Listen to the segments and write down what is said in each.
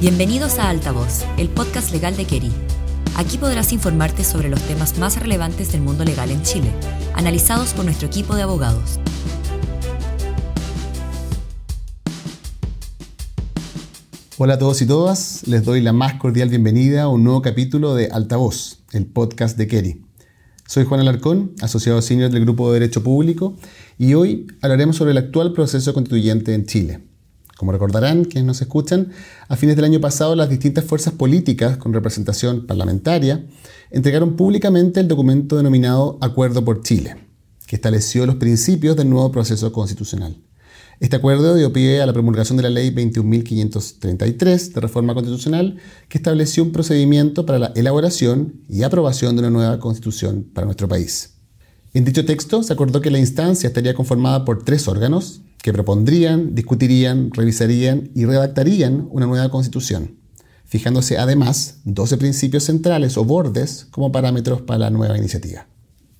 Bienvenidos a Altavoz, el podcast legal de Keri. Aquí podrás informarte sobre los temas más relevantes del mundo legal en Chile, analizados por nuestro equipo de abogados. Hola a todos y todas, les doy la más cordial bienvenida a un nuevo capítulo de Altavoz, el podcast de Keri. Soy Juan Alarcón, asociado senior del Grupo de Derecho Público, y hoy hablaremos sobre el actual proceso constituyente en Chile. Como recordarán quienes nos escuchan, a fines del año pasado las distintas fuerzas políticas con representación parlamentaria entregaron públicamente el documento denominado Acuerdo por Chile, que estableció los principios del nuevo proceso constitucional. Este acuerdo dio pie a la promulgación de la Ley 21.533 de reforma constitucional, que estableció un procedimiento para la elaboración y aprobación de una nueva constitución para nuestro país. En dicho texto se acordó que la instancia estaría conformada por tres órganos que propondrían, discutirían, revisarían y redactarían una nueva constitución, fijándose además 12 principios centrales o bordes como parámetros para la nueva iniciativa.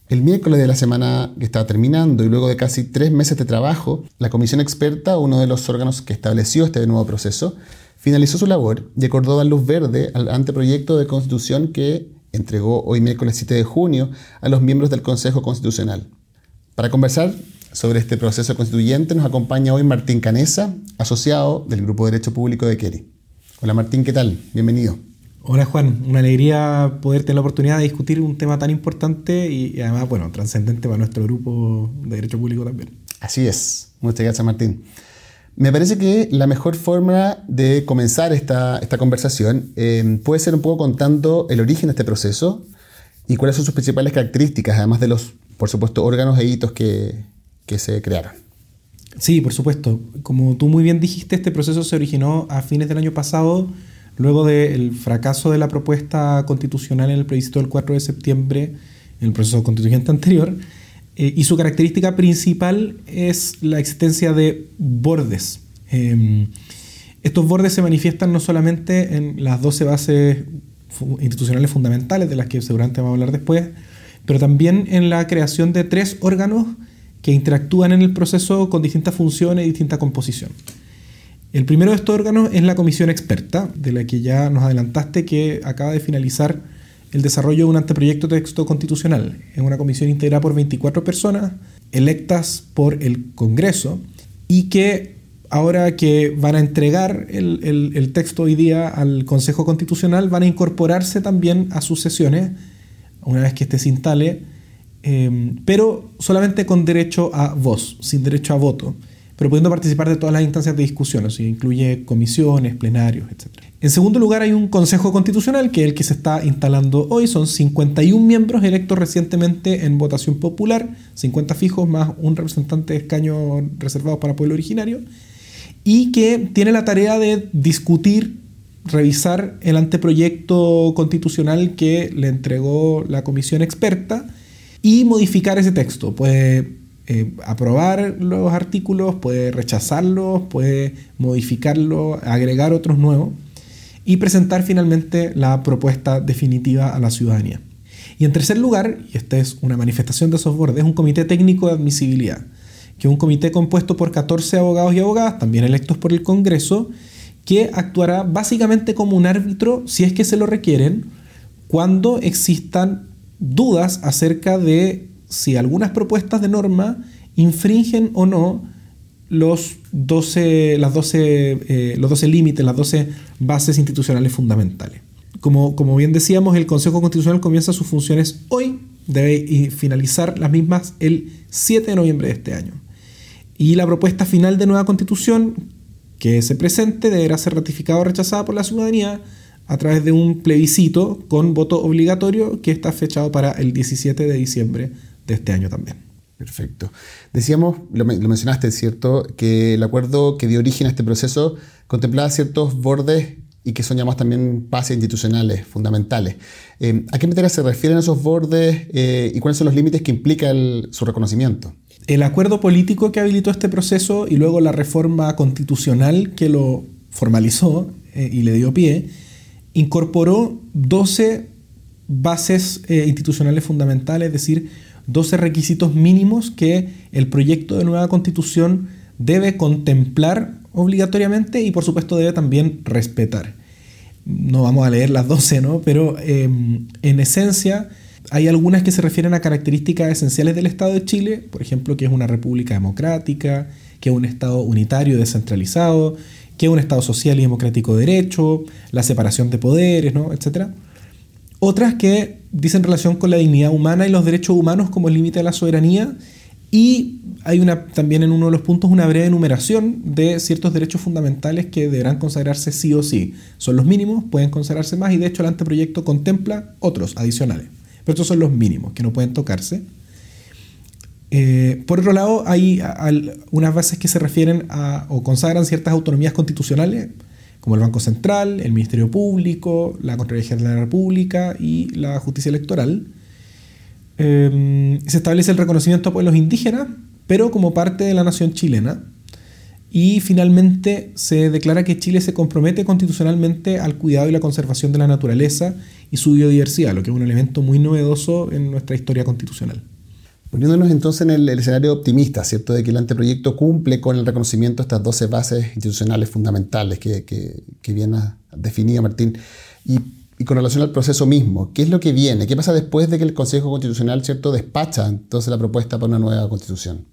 El miércoles de la semana que estaba terminando y luego de casi tres meses de trabajo, la comisión experta, uno de los órganos que estableció este nuevo proceso, finalizó su labor y acordó dar luz verde al anteproyecto de constitución que entregó hoy miércoles 7 de junio a los miembros del Consejo Constitucional. Para conversar sobre este proceso constituyente nos acompaña hoy Martín Canesa, asociado del Grupo de Derecho Público de Keri. Hola Martín, ¿qué tal? Bienvenido. Hola Juan, una alegría poder tener la oportunidad de discutir un tema tan importante y, además, bueno, trascendente para nuestro grupo de Derecho Público también. Así es, muchas gracias Martín. Me parece que la mejor forma de comenzar esta, esta conversación eh, puede ser un poco contando el origen de este proceso y cuáles son sus principales características, además de los, por supuesto, órganos e hitos que, que se crearon. Sí, por supuesto. Como tú muy bien dijiste, este proceso se originó a fines del año pasado Luego del fracaso de la propuesta constitucional en el plebiscito del 4 de septiembre, en el proceso constituyente anterior, eh, y su característica principal es la existencia de bordes. Em, estos bordes se manifiestan no solamente en las 12 bases institucionales fundamentales, de las que seguramente vamos a hablar después, pero también en la creación de tres órganos que interactúan en el proceso con distintas funciones y distinta composición. El primero de estos órganos es la comisión experta, de la que ya nos adelantaste que acaba de finalizar el desarrollo de un anteproyecto de texto constitucional. Es una comisión integrada por 24 personas electas por el Congreso y que ahora que van a entregar el, texto hoy día al Consejo Constitucional van a incorporarse también a sus sesiones una vez que este se instale, eh, pero solamente con derecho a voz, sin derecho a voto pero pudiendo participar de todas las instancias de discusión, o incluye comisiones, plenarios, etc. En segundo lugar, hay un Consejo Constitucional, que es el que se está instalando hoy. Son 51 miembros electos recientemente en votación popular, 50 fijos más un representante de escaño reservado para pueblo originario, y que tiene la tarea de discutir, revisar el anteproyecto constitucional que le entregó la comisión experta y modificar ese texto. Puede eh, aprobar los artículos, puede rechazarlos, puede modificarlos, agregar otros nuevos y presentar finalmente la propuesta definitiva a la ciudadanía. Y en tercer lugar, y esta es una manifestación de bordes, es un comité técnico de admisibilidad, que es un comité compuesto por 14 abogados y abogadas, también electos por el Congreso, que actuará básicamente como un árbitro, si es que se lo requieren, cuando existan dudas acerca de si algunas propuestas de norma infringen o no los 12, las 12, eh, los 12 límites, las 12 bases institucionales fundamentales. Como, como bien decíamos, el Consejo Constitucional comienza sus funciones hoy, debe finalizar las mismas el 7 de noviembre de este año. Y la propuesta final de nueva constitución que se presente deberá ser ratificada o rechazada por la ciudadanía a través de un plebiscito con voto obligatorio que está fechado para el 17 de diciembre de este año también. Perfecto. Decíamos, lo, mencionaste, ¿cierto?, que el acuerdo que dio origen a este proceso contemplaba ciertos bordes y que son llamados también pases institucionales fundamentales. Eh, ¿A qué materia se refieren esos bordes eh, y cuáles son los límites que implica su reconocimiento? El acuerdo político que habilitó este proceso y luego la reforma constitucional que lo formalizó eh, y le dio pie, incorporó 12 bases institucionales fundamentales, es decir, 12 requisitos mínimos que el proyecto de nueva constitución debe contemplar obligatoriamente y por supuesto debe también respetar. no vamos a leer las 12, ¿no? Pero em, en esencia hay algunas que se refieren a características esenciales del Estado de Chile, por ejemplo, que es una república democrática, que es un Estado unitario descentralizado, que es un Estado social y democrático de derecho, la separación de poderes, ¿no? etc. Otras que dicen relación con la dignidad humana y los derechos humanos como límite de la soberanía y hay una, también en uno de los puntos una breve enumeración de ciertos derechos fundamentales que deberán consagrarse sí o sí. Son los mínimos, pueden consagrarse más y de hecho el anteproyecto contempla otros adicionales. Pero estos son los mínimos que no pueden tocarse. Eh, por otro lado, hay unas bases que se refieren a o consagran ciertas autonomías constitucionales, como el Banco Central, el Ministerio Público, la Contraloría General de la República y la Justicia Electoral. Eh, se establece el reconocimiento a pueblos indígenas, pero como parte de la nación chilena. Y finalmente se declara que Chile se compromete constitucionalmente al cuidado y la conservación de la naturaleza y su biodiversidad, lo que es un elemento muy novedoso en nuestra historia constitucional. Poniéndonos entonces en el, escenario optimista, ¿cierto? De que el anteproyecto cumple con el reconocimiento de estas 12 bases institucionales fundamentales que, que, bien ha definido Martín. Y, y, con relación al proceso mismo, ¿qué es lo que viene? ¿Qué pasa después de que el Consejo Constitucional, ¿cierto?, despacha entonces la propuesta para una nueva constitución?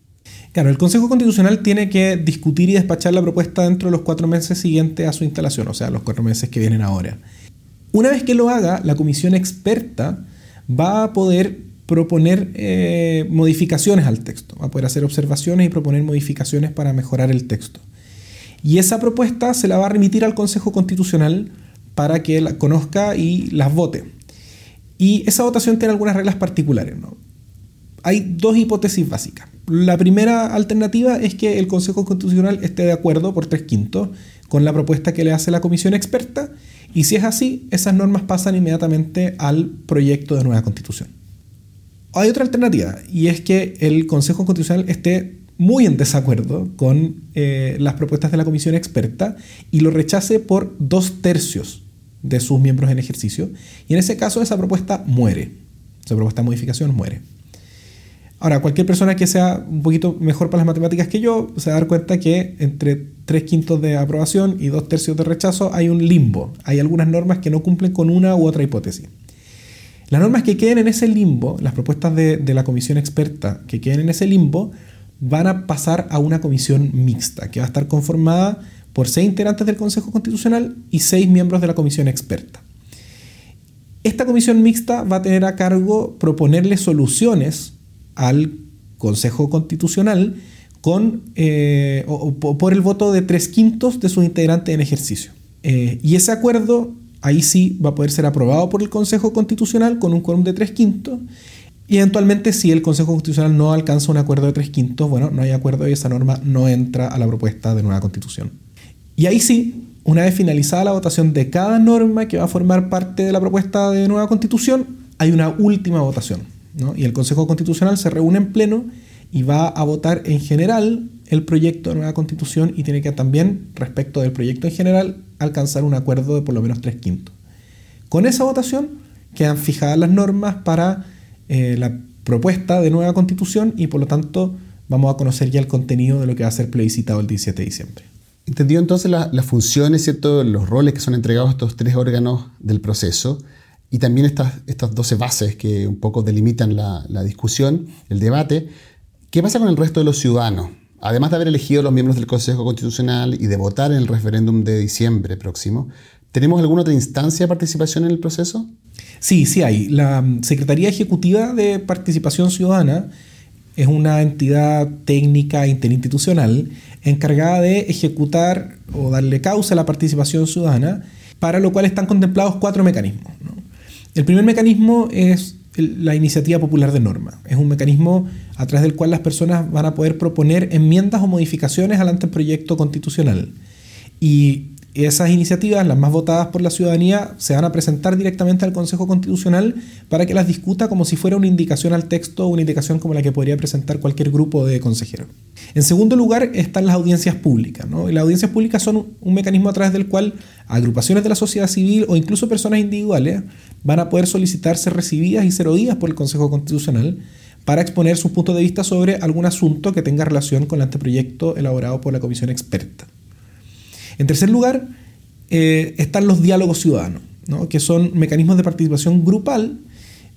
Claro, el Consejo Constitucional tiene que discutir y despachar la propuesta dentro de los cuatro meses siguientes a su instalación, o sea, los cuatro meses que vienen ahora. Una vez que lo haga, la comisión experta va a poder proponer eh, modificaciones al texto, va a poder hacer observaciones y proponer modificaciones para mejorar el texto. Y esa propuesta se la va a remitir al Consejo Constitucional para que la conozca y las vote. Y esa votación tiene algunas reglas particulares. Hay dos hipótesis básicas. La primera alternativa es que el Consejo Constitucional esté de acuerdo por tres quintos con la propuesta que le hace la comisión experta y si es así, esas normas pasan inmediatamente al proyecto de nueva constitución. Hay otra alternativa, y es que el Consejo Constitucional esté muy en desacuerdo con eh, las propuestas de la comisión experta y lo rechace por dos tercios de sus miembros en ejercicio, y en ese caso esa propuesta muere, esa propuesta de modificación muere. Ahora, cualquier persona que sea un poquito mejor para las matemáticas que yo se va a dar cuenta que entre tres quintos de aprobación y dos tercios de rechazo hay un limbo. Hay algunas normas que no cumplen con una u otra hipótesis. Las normas que queden en ese limbo, las propuestas de, la comisión experta que queden en ese limbo, van a pasar a una comisión mixta, que va a estar conformada por seis integrantes del Consejo Constitucional y seis miembros de la comisión experta. Esta comisión mixta va a tener a cargo proponerle soluciones al Consejo Constitucional con, eh, por el voto de tres quintos de sus integrantes en ejercicio. Eh, y ese acuerdo ahí sí va a poder ser aprobado por el Consejo Constitucional con un quórum de tres quintos. Y eventualmente, si el Consejo Constitucional no alcanza un acuerdo de tres quintos, bueno, no hay acuerdo y esa norma no entra a la propuesta de nueva constitución. Y ahí sí, una vez finalizada la votación de cada norma que va a formar parte de la propuesta de nueva constitución, hay una última votación y el Consejo Constitucional se reúne en pleno y va a votar en general el proyecto de nueva constitución y tiene que también, respecto del proyecto en general, alcanzar un acuerdo de por lo menos tres quintos. Con esa votación quedan fijadas las normas para eh, la propuesta de nueva constitución y por lo tanto vamos a conocer ya el contenido de lo que va a ser plebiscitado el 17 de diciembre. Entendido entonces las funciones, ¿cierto? los roles que son entregados a estos tres órganos del proceso y también estas, estas 12 bases que un poco delimitan la, discusión, el debate. ¿Qué pasa con el resto de los ciudadanos? Además de haber elegido los miembros del Consejo Constitucional y de votar en el referéndum de diciembre próximo, ¿tenemos alguna otra instancia de participación en el proceso? Sí, sí hay. La Secretaría Ejecutiva de Participación Ciudadana es una entidad técnica interinstitucional encargada de ejecutar o darle causa a la participación ciudadana, para lo cual están contemplados cuatro mecanismos. El primer mecanismo es la iniciativa popular de norma. Es un mecanismo a través del cual las personas van a poder proponer enmiendas o modificaciones al anteproyecto constitucional. Y esas iniciativas, las más votadas por la ciudadanía, se van a presentar directamente al Consejo Constitucional para que las discuta como si fuera una indicación al texto o una indicación como la que podría presentar cualquier grupo de consejeros. En segundo lugar están las audiencias públicas. Y las audiencias públicas son un mecanismo a través del cual agrupaciones de la sociedad civil o incluso personas individuales van a poder solicitar ser recibidas y ser oídas por el Consejo Constitucional para exponer su punto de vista sobre algún asunto que tenga relación con el anteproyecto elaborado por la comisión experta. En tercer lugar, eh, están los diálogos ciudadanos, ¿no? que son mecanismos de participación grupal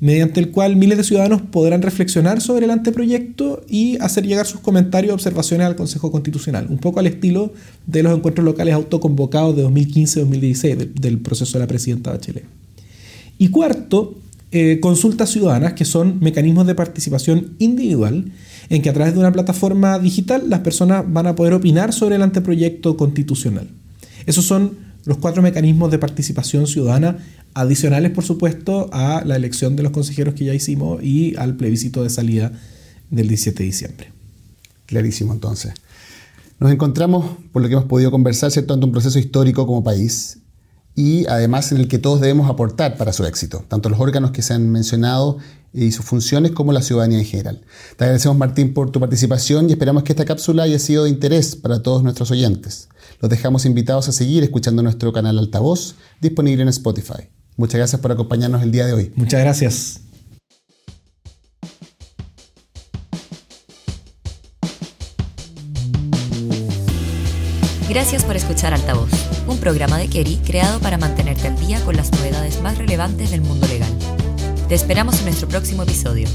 mediante el cual miles de ciudadanos podrán reflexionar sobre el anteproyecto y hacer llegar sus comentarios o observaciones al Consejo Constitucional, un poco al estilo de los encuentros locales autoconvocados de 2015-2016 del proceso de la presidenta Bachelet. Y cuarto, eh, consultas ciudadanas, que son mecanismos de participación individual, en que a través de una plataforma digital las personas van a poder opinar sobre el anteproyecto constitucional. Esos son los cuatro mecanismos de participación ciudadana adicionales, por supuesto, a la elección de los consejeros que ya hicimos y al plebiscito de salida del 17 de diciembre. Clarísimo, entonces. Nos encontramos, por lo que hemos podido conversar, ¿cierto?, ante un proceso histórico como país y además en el que todos debemos aportar para su éxito, tanto los órganos que se han mencionado y sus funciones como la ciudadanía en general. Te agradecemos Martín por tu participación y esperamos que esta cápsula haya sido de interés para todos nuestros oyentes. Los dejamos invitados a seguir escuchando nuestro canal Altavoz disponible en Spotify. Muchas gracias por acompañarnos el día de hoy. Muchas gracias. Gracias por escuchar Altavoz, un programa de Kerry creado para mantenerte al día con las novedades más relevantes del mundo legal. Te esperamos en nuestro próximo episodio.